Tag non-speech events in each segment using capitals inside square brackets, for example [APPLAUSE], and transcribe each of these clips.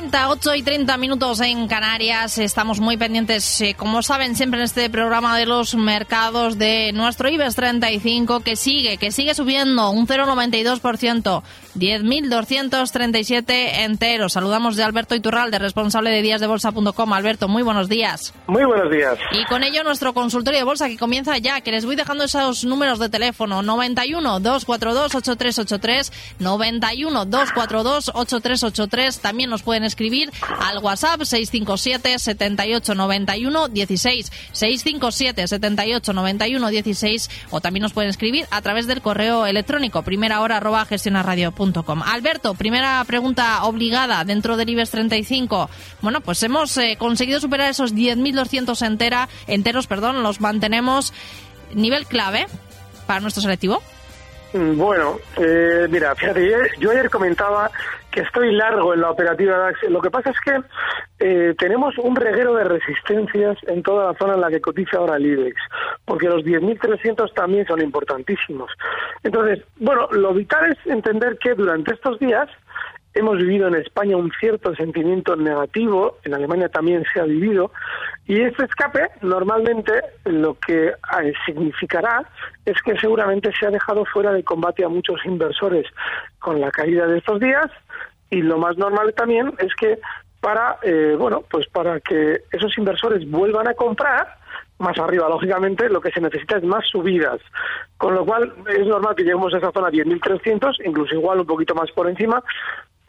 30, 8 y 30 minutos en Canarias. Estamos muy pendientes, eh, como saben, siempre en este programa de los mercados de nuestro IBEX 35, que sigue, que sigue subiendo un 0,92%, 10.237 enteros. Saludamos de Alberto Iturralde, responsable de díasdebolsa.com. Alberto, muy buenos días. Muy buenos días. Y con ello nuestro consultorio de bolsa que comienza ya, que les voy dejando esos números de teléfono 91 242 8383, 91 242 8383 también nos pueden escribir al WhatsApp 657 78 91 16 657 78 91 16 o también nos pueden escribir a través del correo electrónico primera hora arroba gestionarradio.com. Alberto, primera pregunta obligada dentro del IBEX 35. Bueno, pues hemos eh, conseguido superar esos 10.200 entera, enteros, perdón, los mantenemos. Nivel clave para nuestro selectivo. Mm, Bueno, eh, mira, fíjate, yo, ayer comentaba que estoy largo en la operativa DAX. Lo que pasa es que eh, tenemos un reguero de resistencias en toda la zona en la que cotiza ahora el IBEX, porque los 10.300 también son importantísimos. Entonces, bueno, lo vital es entender que durante estos días hemos vivido en España un cierto sentimiento negativo, en Alemania también se ha vivido, y este escape normalmente lo que eh, significará es que seguramente se ha dejado fuera de combate a muchos inversores con la caída de estos días, y lo más normal también es que para, eh, bueno, pues para que esos inversores vuelvan a comprar, más arriba, lógicamente, lo que se necesita es más subidas. Con lo cual, es normal que lleguemos a esa zona 10.300, incluso igual un poquito más por encima,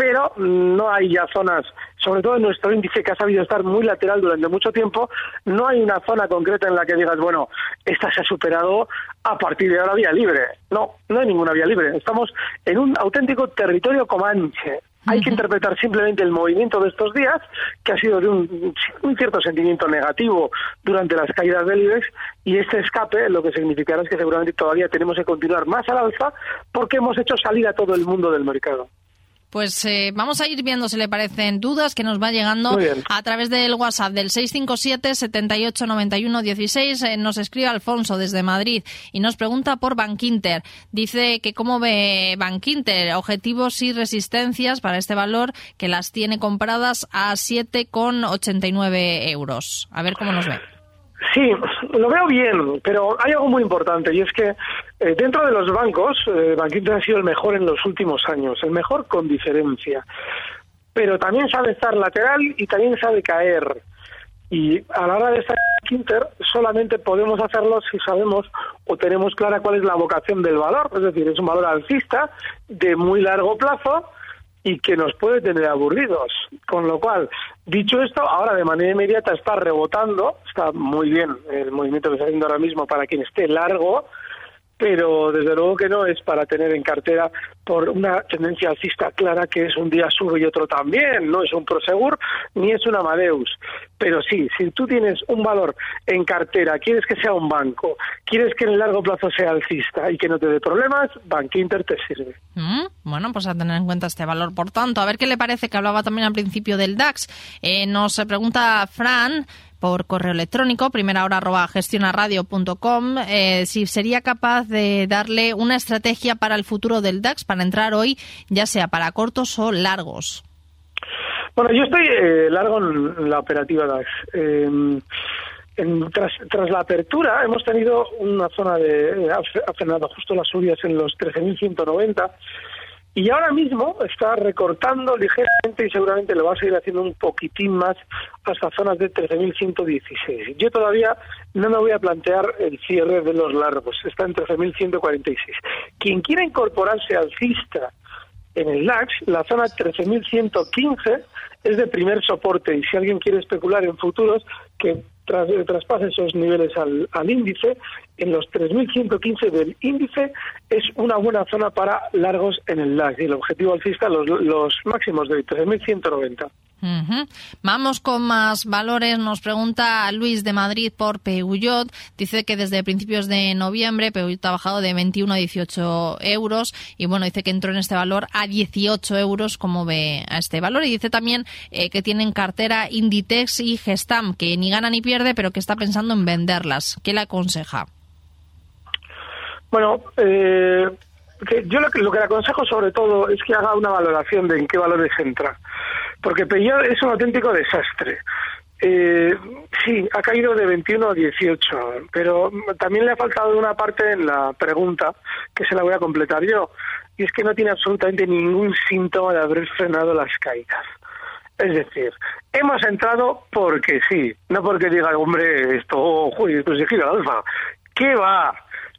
pero no hay ya zonas, sobre todo en nuestro índice que ha sabido estar muy lateral durante mucho tiempo, no hay una zona concreta en la que digas, bueno, esta se ha superado a partir de ahora vía libre. No, no hay ninguna vía libre. Estamos en un auténtico territorio comanche. Hay que interpretar simplemente el movimiento de estos días, que ha sido de un, un, cierto sentimiento negativo durante las caídas del IBEX, y este escape lo que significará es que seguramente todavía tenemos que continuar más al alza porque hemos hecho salir a todo el mundo del mercado. Pues eh, vamos a ir viendo si le parecen dudas que nos va llegando a través del WhatsApp del 657 78 91 16. Eh, nos escribe Alfonso desde Madrid y nos pregunta por Bankinter. Dice que cómo ve Bankinter, objetivos y resistencias para este valor que las tiene compradas a 7,89 euros. A ver cómo nos ve. Sí, lo veo bien, pero hay algo muy importante y es que eh, dentro de los bancos, eh, Bankinter ha sido el mejor en los últimos años, el mejor con diferencia, pero también sabe estar lateral y también sabe caer. Y a la hora de estar en Bankinter solamente podemos hacerlo si sabemos o tenemos clara cuál es la vocación del valor, es decir, es un valor alcista de muy largo plazo y que nos puede tener aburridos. Con lo cual, dicho esto, ahora de manera inmediata está rebotando, está muy bien el movimiento que está haciendo ahora mismo para quien esté largo, pero desde luego que no es para tener en cartera por una tendencia alcista clara que es un día sube y otro también, no es un Prosegur ni es un Amadeus. Pero sí, si tú tienes un valor en cartera, quieres que sea un banco, quieres que en el largo plazo sea alcista y que no te dé problemas, Bankinter te sirve. Mm, bueno, pues a tener en cuenta este valor. Por tanto, a ver qué le parece que hablaba también al principio del DAX. Eh, nos pregunta Fran por correo electrónico, primera hora arroba gestionaradio.com, eh, si sería capaz de darle una estrategia para el futuro del DAX para entrar hoy, ya sea para cortos o largos. Bueno, yo estoy eh, largo en la operativa DAX. Eh, tras, tras la apertura hemos tenido una zona de... ha frenado justo las subidas en los 13.190 y ahora mismo está recortando ligeramente y seguramente lo va a seguir haciendo un poquitín más hasta zonas de 13.116. Yo todavía no me voy a plantear el cierre de los largos, está en 13.146. Quien quiera incorporarse alcista en el LAX, la zona 13.115 es de primer soporte y si alguien quiere especular en futuros, que tras, traspase esos niveles al, al índice, en los 3.115 del índice es una buena zona para largos en el LAX y el objetivo alcista los, los máximos de 3.190. Vamos con más valores. Nos pregunta Luis de Madrid por Peugeot. Dice que desde principios de noviembre Peugeot ha bajado de 21 a 18 euros y bueno, dice que entró en este valor a 18 euros como ve a este valor. Y dice también eh, que tienen cartera Inditex y Gestam, que ni gana ni pierde, pero que está pensando en venderlas. ¿Qué le aconseja? Bueno, eh, yo lo que, lo que le aconsejo sobre todo es que haga una valoración de en qué valores entra porque Peugeot es un auténtico desastre. Eh, sí, ha caído de 21 a 18, pero también le ha faltado una parte en la pregunta que se la voy a completar yo, y es que no tiene absolutamente ningún síntoma de haber frenado las caídas. Es decir, hemos entrado porque sí, no porque diga, hombre, esto, ojo, esto se gira al alfa. ¿Qué va?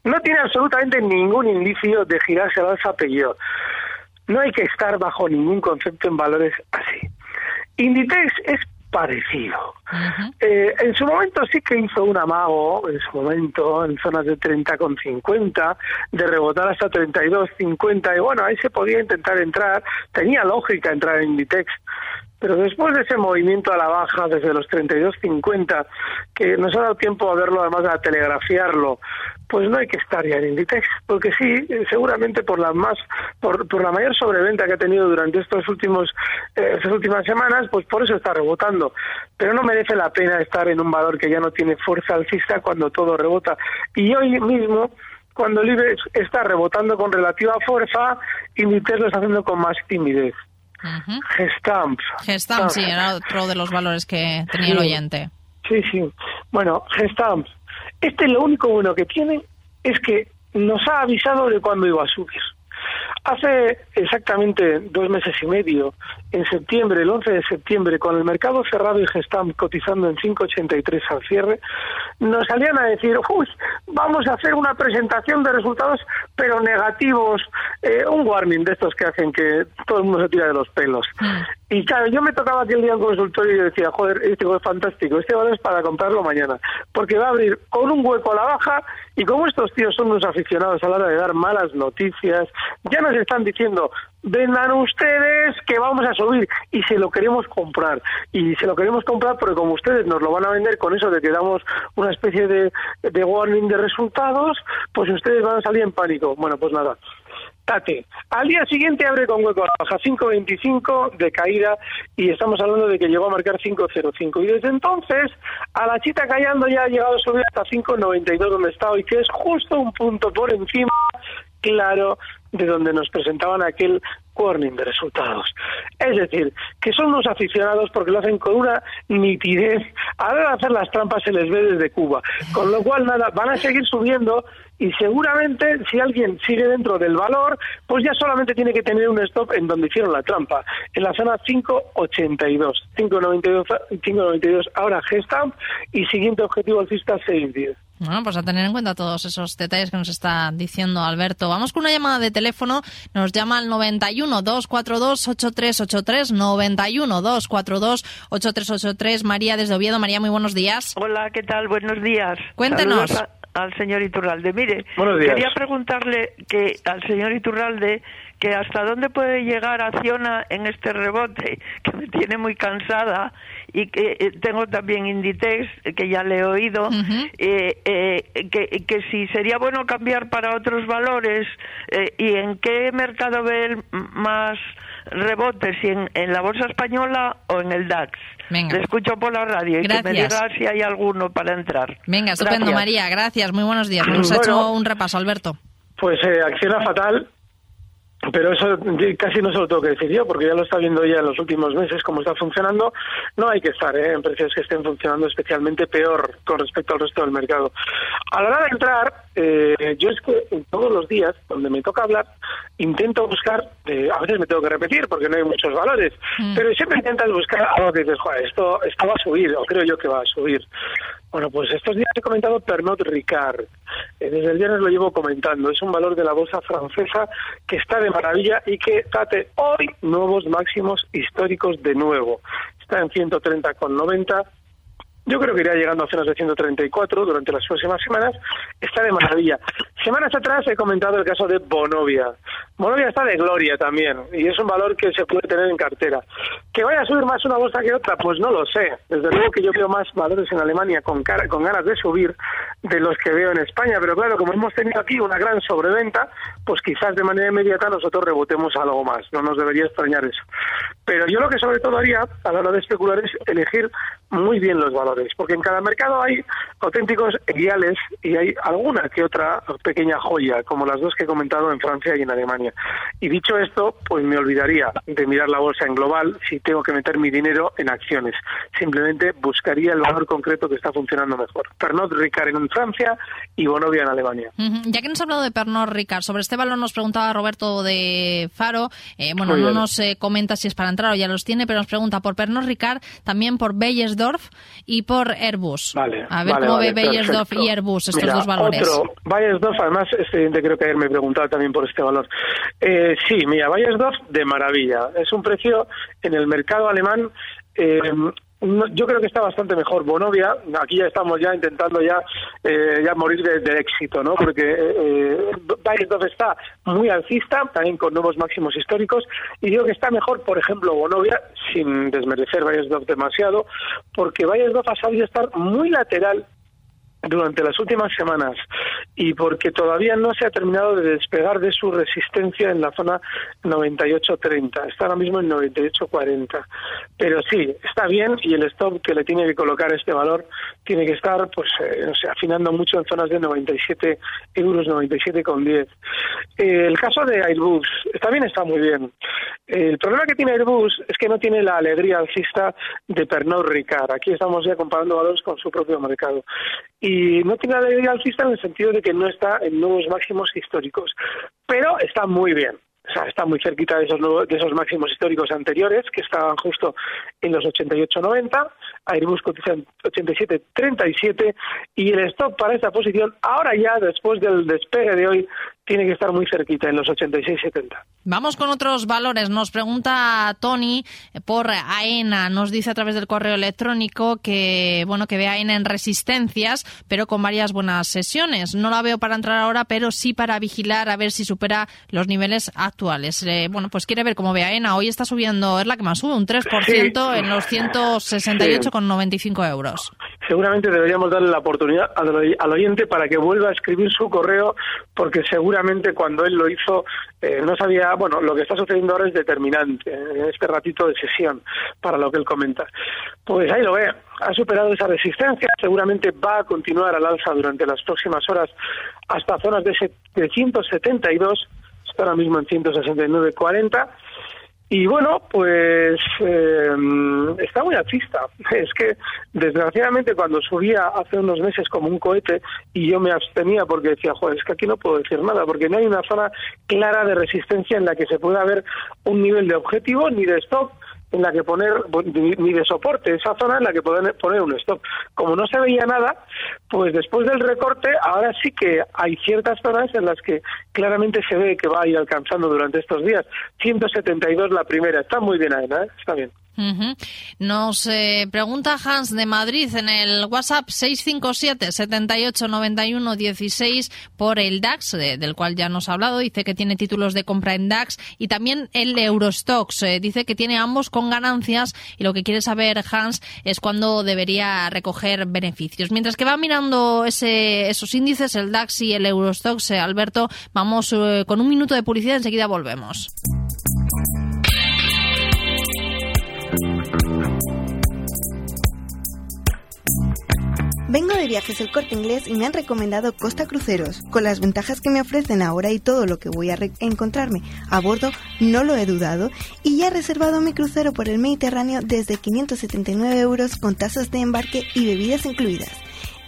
No tiene absolutamente ningún indicio de girarse al Peugeot. No hay que estar bajo ningún concepto en valores así. Inditex es parecido. Eh, en su momento sí que hizo un amago, en su momento, en zonas de 30,50, de rebotar hasta 32,50, y bueno, ahí se podía intentar entrar, tenía lógica entrar en Inditex, pero después de ese movimiento a la baja desde los 32.50, que nos ha dado tiempo a verlo, además a telegrafiarlo, pues no hay que estar ya en Inditex, porque sí, seguramente por la más, por, por la mayor sobreventa que ha tenido durante estos últimos, eh, estas últimas semanas, pues por eso está rebotando. Pero no merece la pena estar en un valor que ya no tiene fuerza alcista cuando todo rebota. Y hoy mismo, cuando el IBEX está rebotando con relativa fuerza, Inditex lo está haciendo con más timidez. Gestamp. Gestamp, sí, era otro de los valores que tenía el oyente. Sí, sí. Bueno, Gestamp. Este lo único bueno que tiene es que nos ha avisado de cuándo iba a subir. Hace exactamente dos meses y medio, en septiembre, el 11 de septiembre, con el mercado cerrado y Gestam cotizando en 5,83 al cierre, nos salían a decir, uy, vamos a hacer una presentación de resultados, pero negativos, eh, un warning de estos que hacen que todo el mundo se tira de los pelos. Y claro, yo me tocaba aquel día en consultorio y decía, joder, este es fantástico, este valor es para comprarlo mañana, porque va a abrir con un hueco a la baja y como estos tíos son unos aficionados a la hora de dar malas noticias, ya nos están diciendo, vendan ustedes que vamos a subir y se lo queremos comprar. Y se lo queremos comprar porque como ustedes nos lo van a vender con eso de que damos una especie de, de warning de resultados, pues ustedes van a salir en pánico. Bueno, pues nada, Tate. Al día siguiente abre con hueco a la baja 5.25 de caída y estamos hablando de que llegó a marcar 5.05. Y desde entonces, a la chita callando ya ha llegado a subir hasta 5.92 donde está hoy, que es justo un punto por encima, claro, de donde nos presentaban aquel warning de resultados. Es decir, que son unos aficionados porque lo hacen con una nitidez. A la de hacer las trampas se les ve desde Cuba. Con lo cual, nada, van a seguir subiendo y seguramente si alguien sigue dentro del valor, pues ya solamente tiene que tener un stop en donde hicieron la trampa, en la zona 582, 592, 592 ahora Gestamp y siguiente objetivo alcista 610. Bueno, pues a tener en cuenta todos esos detalles que nos está diciendo Alberto. Vamos con una llamada de teléfono. Nos llama al 91 242 8383 91 242 8383 María desde Oviedo. María, muy buenos días. Hola, ¿qué tal? Buenos días. Cuéntenos al señor Iturralde. Mire, quería preguntarle que al señor Iturralde que hasta dónde puede llegar Acciona en este rebote, [LAUGHS] que me tiene muy cansada y que eh, tengo también Inditex, que ya le he oído, eh, eh, que, que, si sería bueno cambiar para otros valores y en qué mercado ve más rebotes, si en, en, la bolsa española o en el DAX. Le escucho por la radio y que me diga si hay alguno para entrar. Venga, estupendo, María. Gracias, muy buenos días. Nos ha hecho un repaso, Alberto. Pues eh, acciona fatal pero eso casi no se lo tengo que decir yo, porque ya lo está viendo ya en los últimos meses cómo está funcionando. No hay que estar ¿eh? en precios que estén funcionando especialmente peor con respecto al resto del mercado. A la hora de entrar, eh, yo es que todos los días, donde me toca hablar, intento buscar, eh, a veces me tengo que repetir porque no hay muchos valores, mm. pero siempre intentas buscar algo que dices, Joder, esto, esto va a subir, o creo yo que va a subir. Bueno, pues estos días he comentado Pernod Ricard. Eh, desde el viernes lo llevo comentando. Es un valor de la bolsa francesa que está de maravilla y que trate hoy nuevos máximos históricos de nuevo. Está en 130,90 yo creo que irá llegando a zonas de 134 durante las próximas semanas. Está de maravilla. Semanas atrás he comentado el caso de Bonovia. Bonovia está de gloria también y es un valor que se puede tener en cartera. ¿Que vaya a subir más una bolsa que otra? Pues no lo sé. Desde luego que yo veo más valores en Alemania con, con ganas de subir de los que veo en España. Pero claro, como hemos tenido aquí una gran sobreventa, pues quizás de manera inmediata nosotros rebotemos algo más. No nos debería extrañar eso. Pero yo lo que sobre todo haría a la hora de especular es elegir muy bien los valores, porque en cada mercado hay auténticos guiales y hay alguna que otra pequeña joya, como las dos que he comentado en Francia y en Alemania. Y dicho esto, pues me olvidaría de mirar la bolsa en global si tengo que meter mi dinero en acciones. Simplemente buscaría el valor concreto que está funcionando mejor. Pernod Ricard en Francia y Bonovia en Alemania. Ya que nos ha hablado de Pernod Ricard, sobre este valor nos preguntaba Roberto de Faro. Eh, bueno, no nos eh, comenta si es para entrar o ya los tiene, pero nos pregunta por Pernod Ricard, también por Belles y por Airbus. Vale, a ver cómo ve Beyersdorf y Airbus estos dos valores. Otro, Beyersdorf, además, este creo que ayer me preguntaba también por este valor. Eh, sí, mira, Beyersdorf de maravilla. Es un precio en el mercado alemán eh, yo creo que está bastante mejor Bonovia. Aquí ya estamos ya intentando ya eh, ya morir de, éxito, ¿no? Porque eh, eh está muy alcista, también con nuevos máximos históricos, y digo que está mejor, por ejemplo, Bonovia, sin desmerecer Bayersdorf demasiado, porque Bayersdorf ha sabido estar muy lateral durante las últimas semanas y porque todavía no se ha terminado de despegar de su resistencia en la zona 98.30. Está ahora mismo en 98.40. Pero sí, está bien y el stop que le tiene que colocar este valor tiene que estar pues eh, no sé, afinando mucho en zonas de 97 euros, 97,10. Eh, el caso de Airbus también está muy bien. el problema que tiene Airbus es que no tiene la alegría alcista de Pernod Ricard. Aquí estamos ya comparando valores con su propio mercado. Y y no tiene alegría alcista en el sentido de que no está en nuevos máximos históricos, pero está muy bien. O sea, está muy cerquita de esos, de esos máximos históricos anteriores, que estaban justo en los 88.90, Airbus cotiza en 87.37 y el stop para esta posición, ahora ya después del despegue de hoy, tiene que estar muy cerquita, en los 86-70. Vamos con otros valores. Nos pregunta Tony por AENA. Nos dice a través del correo electrónico que, bueno, que ve AENA en resistencias, pero con varias buenas sesiones. No la veo para entrar ahora, pero sí para vigilar a ver si supera los niveles actuales. Eh, bueno, pues quiere ver cómo ve AENA. Hoy está subiendo, es la que más sube, un 3% en los 168,95 euros. Seguramente deberíamos darle la oportunidad al oyente para que vuelva a escribir su correo, porque seguramente cuando él lo hizo eh, no sabía, bueno, lo que está sucediendo ahora es determinante en este ratito de sesión para lo que él comenta. Pues ahí lo ve, ha superado esa resistencia, seguramente va a continuar al alza durante las próximas horas hasta zonas de, de 172, está ahora mismo en 169.40 y bueno, pues eh, está muy alcista. [LAUGHS] Es que, desgraciadamente, cuando subía hace unos meses como un cohete y yo me abstenía porque decía, joder, es que aquí no puedo decir nada, porque no hay una zona clara de resistencia en la que se pueda ver un nivel de objetivo ni de stop en la que poner, ni de soporte, esa zona en la que poder poner un stop. Como no se veía nada, pues después del recorte, ahora sí que hay ciertas zonas en las que claramente se ve que va a ir alcanzando durante estos días. 172 la primera, está muy bien, ahí, ¿eh? está bien. Nos eh, pregunta Hans de Madrid en el WhatsApp 657 78 91 16 por el DAX, del cual ya nos ha hablado. Dice que tiene títulos de compra en DAX y también el Eurostox. Eh, dice que tiene ambos con ganancias y lo que quiere saber Hans es cuándo debería recoger beneficios. Mientras que va mirando ese, esos índices, el DAX y el Eurostox, eh, Alberto, vamos con un minuto de publicidad, enseguida volvemos. Vengo de viajes el corte inglés y me han recomendado Costa Cruceros. Con las ventajas que me ofrecen ahora y todo lo que voy a encontrarme a bordo, no lo he dudado y ya he reservado mi crucero por el Mediterráneo desde 579 euros con tasas de embarque y bebidas incluidas.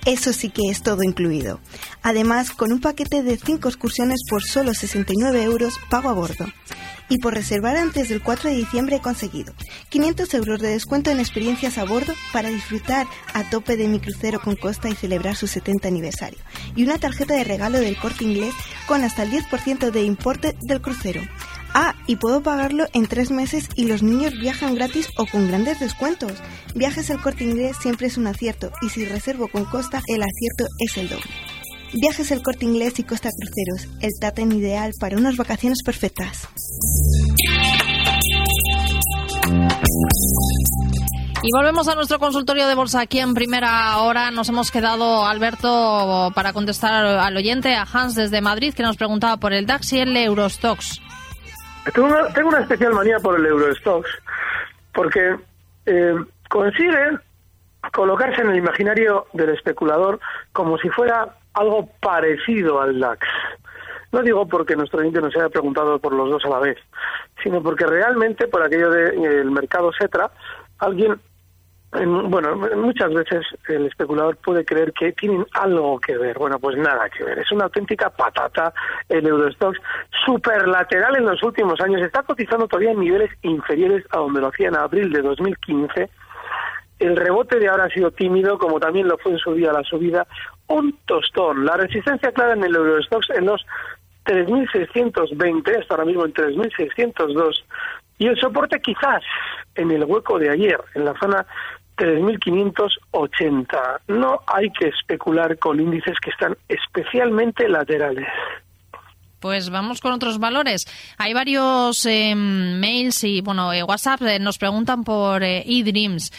Eso sí que es todo incluido. Además, con un paquete de 5 excursiones por solo 69 euros pago a bordo. Y por reservar antes del 4 de diciembre he conseguido 500 euros de descuento en experiencias a bordo para disfrutar a tope de mi crucero con Costa y celebrar su 70 aniversario. Y una tarjeta de regalo del corte inglés con hasta el 10% de importe del crucero. Ah, y puedo pagarlo en tres meses y los niños viajan gratis o con grandes descuentos. Viajes al corte inglés siempre es un acierto y si reservo con Costa, el acierto es el doble. Viajes al corte inglés y Costa Cruceros, el tátem ideal para unas vacaciones perfectas. Y volvemos a nuestro consultorio de bolsa aquí en primera hora. Nos hemos quedado, Alberto, para contestar al oyente, a Hans desde Madrid, que nos preguntaba por el DAX y el Eurostox. Tengo una, tengo una especial manía por el Eurostox, porque eh, consigue colocarse en el imaginario del especulador como si fuera algo parecido al DAX. No digo porque nuestro oyente nos haya preguntado por los dos a la vez, sino porque realmente por aquello del mercado Cetra, alguien bueno, muchas veces el especulador puede creer que tienen algo que ver. Bueno, pues nada que ver. Es una auténtica patata el Eurostox superlateral en los últimos años. Está cotizando todavía en niveles inferiores a donde lo hacía en abril de 2015. El rebote de ahora ha sido tímido, como también lo fue en su día la subida. Un tostón. La resistencia clara en el Eurostox en los 3.620, hasta ahora mismo en 3.602. Y el soporte quizás en el hueco de ayer, en la zona 3.580. No hay que especular con índices que están especialmente laterales. Pues vamos con otros valores. Hay varios em, mails y bueno, eh, WhatsApp eh, nos preguntan por eh, eDreams.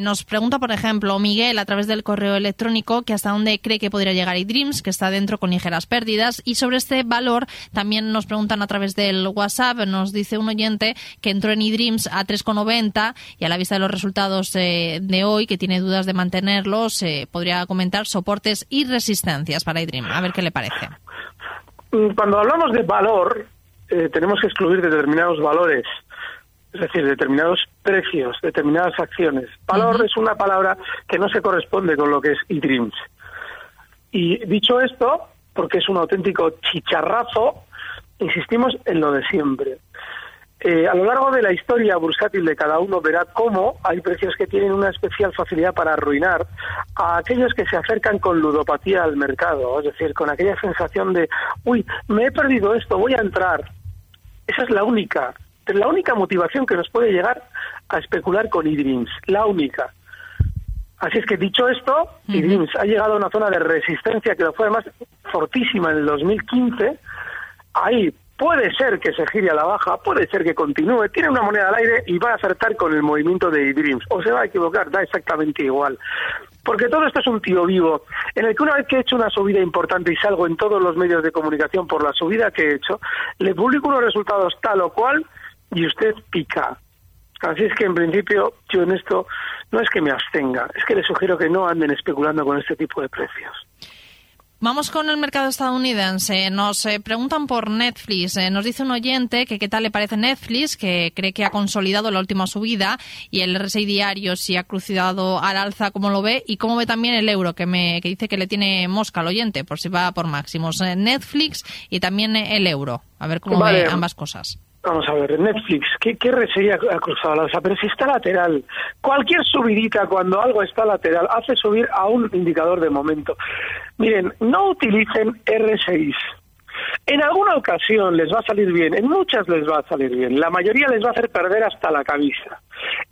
nos pregunta, por ejemplo, Miguel a través del correo electrónico que hasta dónde cree que podría llegar eDreams, que está dentro con ligeras pérdidas. Y sobre este valor también nos preguntan a través del WhatsApp. Nos dice un oyente que entró en eDreams a 3,90 y a la vista de los resultados de hoy, que tiene dudas de mantenerlos, podría comentar soportes y resistencias para eDreams. A ver qué le parece. Mm, cuando hablamos de valor, eh, tenemos que excluir determinados valores, es decir, determinados precios, determinadas acciones. Valor es una palabra que no se corresponde con lo que es eDreams. Y dicho esto, porque es un auténtico chicharrazo, insistimos en lo de siempre. Eh, a lo largo de la historia bursátil de cada uno verá cómo hay precios que tienen una especial facilidad para arruinar a aquellos que se acercan con ludopatía al mercado, es decir, con aquella sensación de, uy, me he perdido esto, voy a entrar. Esa es la única, la única motivación que nos puede llegar a especular con eDreams, la única. Así es que dicho esto, eDreams ha llegado a una zona de resistencia que lo fue además fortísima en el 2015. Ahí Puede ser que se gire a la baja, puede ser que continúe, tiene una moneda al aire y va a acertar con el movimiento de Dreams. O se va a equivocar, da exactamente igual. Porque todo esto es un tío vivo, en el que una vez que he hecho una subida importante y salgo en todos los medios de comunicación por la subida que he hecho, le publico unos resultados tal o cual y usted pica. Así es que en principio yo en esto no es que me abstenga, es que le sugiero que no anden especulando con este tipo de precios. Vamos con el mercado estadounidense. Nos eh, preguntan por Netflix. Eh, nos dice un oyente que qué tal le parece Netflix, que cree que ha consolidado la última subida y el RSI diario si ha cruzado al alza, como lo ve, y cómo ve también el euro, que, me, que dice que le tiene mosca al oyente, por si va por máximos. Eh, Netflix y también el euro. A ver cómo ve ambas cosas. Vamos a ver, Netflix, ¿qué, qué ha cruzado la alza? Pero si está lateral, cualquier subidita cuando algo está lateral hace subir a un indicador de momento. Miren, no utilicen R6. En alguna ocasión les va a salir bien, en muchas les va a salir bien, la mayoría les va a hacer perder hasta la cabeza.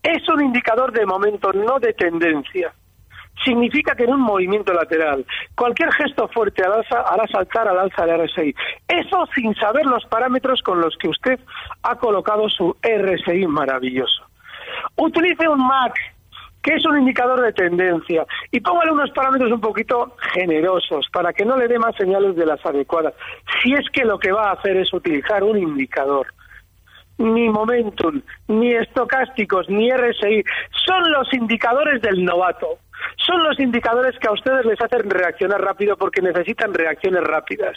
Es un indicador de momento, no de tendencia significa que en un movimiento lateral cualquier gesto fuerte al alza hará saltar al alza del RSI. Eso sin saber los parámetros con los que usted ha colocado su RSI maravilloso. Utilice un MAC que es un indicador de tendencia, y póngale unos parámetros un poquito generosos para que no le dé más señales de las adecuadas, si es que lo que va a hacer es utilizar un indicador. ni Momentum, ni estocásticos, ni RSI. Son los indicadores del novato. Son los indicadores que a ustedes les hacen reaccionar rápido porque necesitan reacciones rápidas.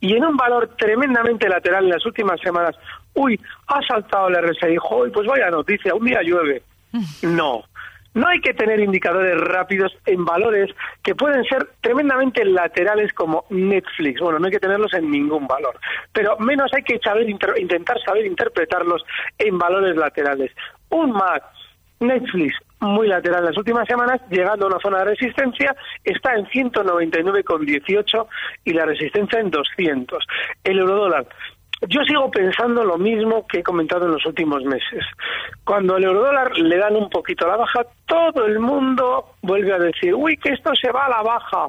Y en un valor tremendamente lateral en las últimas semanas, uy, ha saltado el RSI, y pues vaya noticia, un día llueve. [LAUGHS] No, no hay que tener indicadores rápidos en valores que pueden ser tremendamente laterales como Netflix. Bueno, no hay que tenerlos en ningún valor, pero menos hay que saber intentar saber interpretarlos en valores laterales. Un Mac, Netflix, muy lateral las últimas semanas, llegando a una zona de resistencia, está en 199,18 y la resistencia en 200. El eurodólar yo sigo pensando lo mismo que he comentado en los últimos meses. Cuando el eurodólar le dan un poquito a la baja, todo el mundo vuelve a decir, uy, que esto se va a la baja.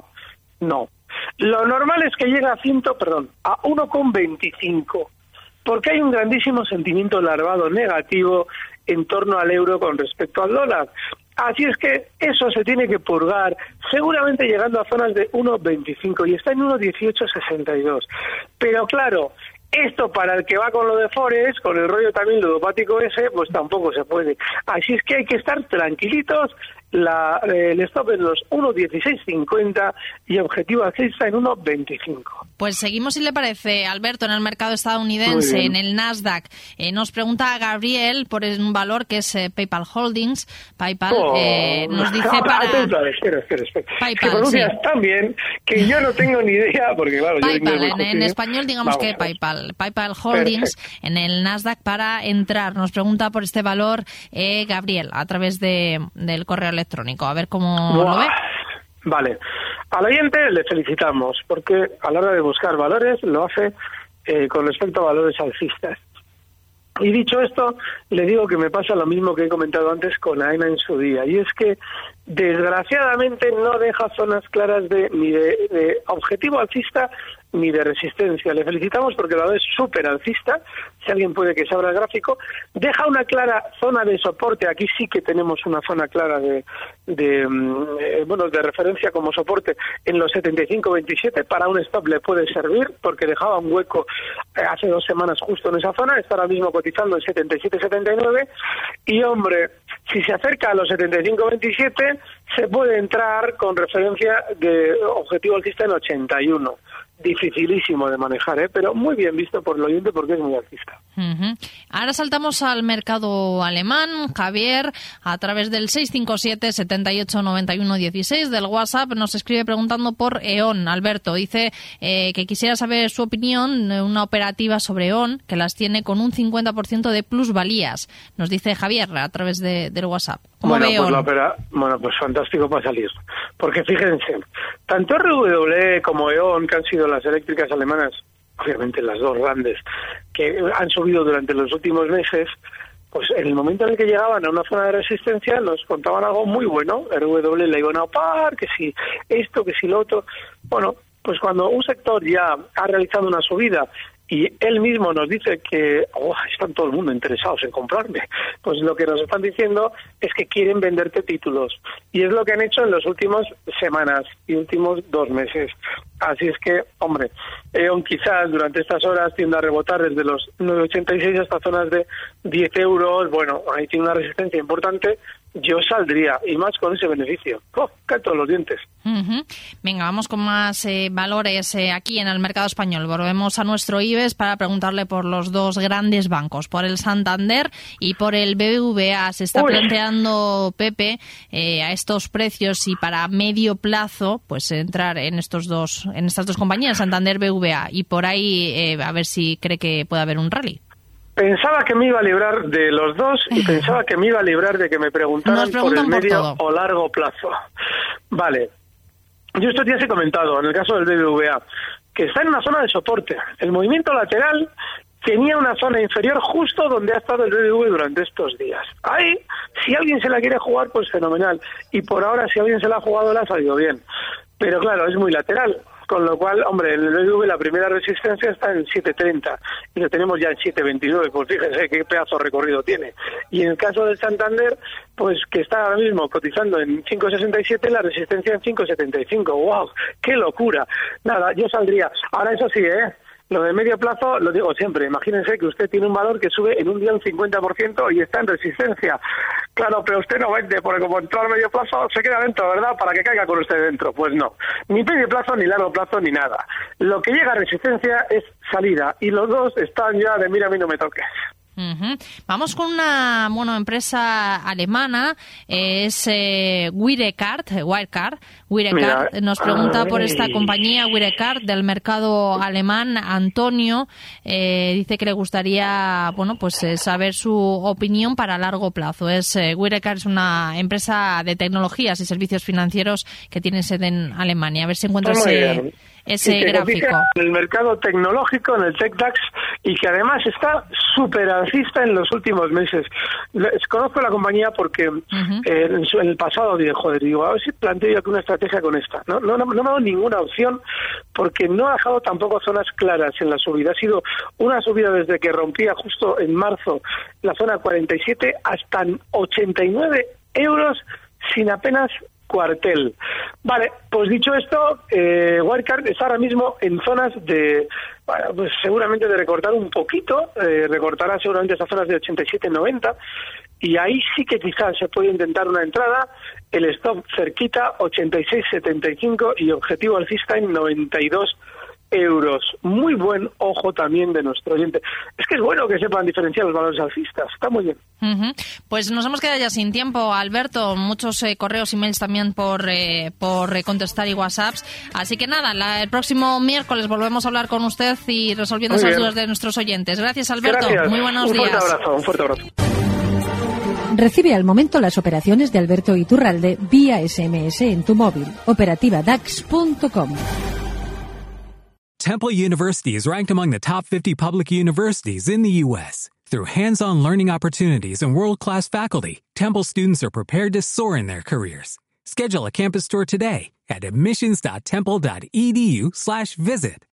No. Lo normal es que llegue a ciento, perdón, a 1,25, porque hay un grandísimo sentimiento larvado negativo en torno al euro con respecto al dólar. Así es que eso se tiene que purgar, seguramente llegando a zonas de 1,25 y está en 1,1862. Pero claro, esto para el que va con lo de Forest, con el rollo también ludopático ese, pues tampoco se puede. Así es que hay que estar tranquilitos. La, el stop en los 1.1650 y objetivo alcista en 1.25. Pues seguimos, si le parece, Alberto, en el mercado estadounidense, en el Nasdaq. Eh, nos pregunta Gabriel por un valor que es eh, PayPal Holdings. PayPal oh. eh, nos [LAUGHS] dice para... espera, espera, espera. PayPal, sí. tan bien que yo no tengo ni idea, porque claro... PayPal, en, español digamos que PayPal. PayPal Holdings en el Nasdaq para entrar. Nos pregunta por este valor Gabriel a través de, del correo electrónico. A ver cómo lo ve. Vale. Al oyente le felicitamos porque a la hora de buscar valores lo hace eh, con respecto a valores alcistas. Y dicho esto, le digo que me pasa lo mismo que he comentado antes con AENA en su día, y es que desgraciadamente no deja zonas claras de ni de objetivo alcista ni de resistencia. Le felicitamos porque la es súper alcista, si alguien puede que se abra el gráfico. Deja una clara zona de soporte, aquí sí que tenemos una zona clara de, de mm, eh, bueno, de referencia como soporte en los 75-27. Para un stop le puede servir porque dejaba un hueco eh, hace dos semanas justo en esa zona, está ahora mismo cotizando en 77-79. Y hombre, si se acerca a los 75-27, se puede entrar con referencia de objetivo alcista en 81 dificilísimo de manejar, ¿eh? pero muy bien visto por el oyente porque es muy artista. Ahora saltamos al mercado alemán. Javier, a través del 657 78 91 16 del WhatsApp, nos escribe preguntando por E.ON. Alberto dice eh, que quisiera saber su opinión de una operativa sobre E.ON que las tiene con un 50% de plusvalías. Nos dice Javier a través de, del WhatsApp. bueno, pues la opera, bueno, pues fantástico para salir. Porque fíjense, tanto RWE como E.ON, que han sido las eléctricas alemanas, obviamente las dos grandes, que han subido durante los últimos meses, pues en el momento en el que llegaban a una zona de resistencia nos contaban algo muy bueno, RW le iban a par, que si esto, que si lo otro. Bueno, pues cuando un sector ya ha realizado una subida y él mismo nos dice que oh, están todo el mundo interesados en comprarme. Pues lo que nos están diciendo es que quieren venderte títulos. Y es lo que han hecho en las últimas semanas y últimos dos meses. Así es que, hombre, E.ON quizás durante estas horas tiende a rebotar desde los 9,86 hasta zonas de 10 euros. Bueno, ahí tiene una resistencia importante, yo saldría, y más con ese beneficio. ¡Oh, todos los dientes! Venga, vamos con más eh, valores eh, aquí en el mercado español. Volvemos a nuestro IBEX para preguntarle por los dos grandes bancos, por el Santander y por el BBVA. Se está planteando, Pepe, eh, a estos precios y para medio plazo, pues entrar en estos dos, en estas dos compañías, Santander, BBVA, y por ahí a ver si cree que puede haber un rally. Pensaba que me iba a librar de los dos y [LAUGHS] pensaba que me iba a librar de que me preguntaran por el medio o largo plazo. Vale. Yo estos días he comentado, en el caso del BBVA, que está en una zona de soporte. El movimiento lateral tenía una zona inferior justo donde ha estado el BBV durante estos días. Ahí, si alguien se la quiere jugar, pues fenomenal. Y por ahora, si alguien se la ha jugado, la ha salido bien. Pero claro, es muy lateral. Con lo cual, hombre, el BBV la primera resistencia está en 7.30 y lo tenemos ya en 7.29, pues fíjense qué pedazo recorrido tiene. Y en el caso del Santander, pues que está ahora mismo cotizando en 5.67, la resistencia en 5.75. ¡Wow! ¡Qué locura! Nada, yo saldría. Ahora eso sí, ¿eh? Lo de medio plazo, lo digo siempre, imagínense que usted tiene un valor que sube en un día un 50% y está en resistencia. Claro, pero usted no vende, porque como entró a medio plazo, se queda dentro, ¿verdad? Para que caiga con usted dentro. Pues no, ni medio plazo, ni largo plazo, ni nada. Lo que llega a resistencia es salida, y los dos están ya de mira a mí no me toques. Vamos con una bueno, empresa alemana, es eh, Wirecard, Wirecard. Wirecard nos pregunta por esta compañía Wirecard del mercado alemán. Antonio eh, dice que le gustaría bueno, pues eh, saber su opinión para largo plazo. Es eh, Wirecard es una empresa de tecnologías y servicios financieros que tiene sede en Alemania. A ver si encuentra ese ese gráfico. En el mercado tecnológico, en el TechDAX, y que además está súper alcista en los últimos meses. Conozco la compañía porque eh, en, el pasado dije, joder, digo, a ver si planteo yo aquí una estrategia con esta. No, no, no, me ha dado ninguna opción porque no ha dejado tampoco zonas claras en la subida. Ha sido una subida desde que rompía justo en marzo la zona 47 hasta 89 euros sin apenas cuartel. Vale, pues dicho esto, eh, Wildcard está ahora mismo en zonas de, pues seguramente de recortar un poquito, eh, recortará seguramente esas zonas de 87-90, y ahí sí que quizás se puede intentar una entrada, el stop cerquita 86-75 y objetivo alcista en 92 euros. Muy buen ojo también de nuestro oyente. Es que es bueno que sepan diferenciar los valores alcistas. Está muy bien. Pues nos hemos quedado ya sin tiempo, Alberto. Muchos eh, correos y mails también por, eh, por eh, contestar y WhatsApps. Así que nada, el próximo miércoles volvemos a hablar con usted y resolviendo esas dudas de nuestros oyentes. Gracias, Alberto. Muy buenos un días. Fuerte abrazo, un fuerte abrazo. Recibe al momento las operaciones de Alberto Iturralde vía SMS en tu móvil. Operativa DAX.com. Temple University is ranked among the top 50 public universities in the U.S. Through hands-on learning opportunities and world-class faculty, Temple students are prepared to soar in their careers. Schedule a campus tour today at admissions.temple.edu/visit.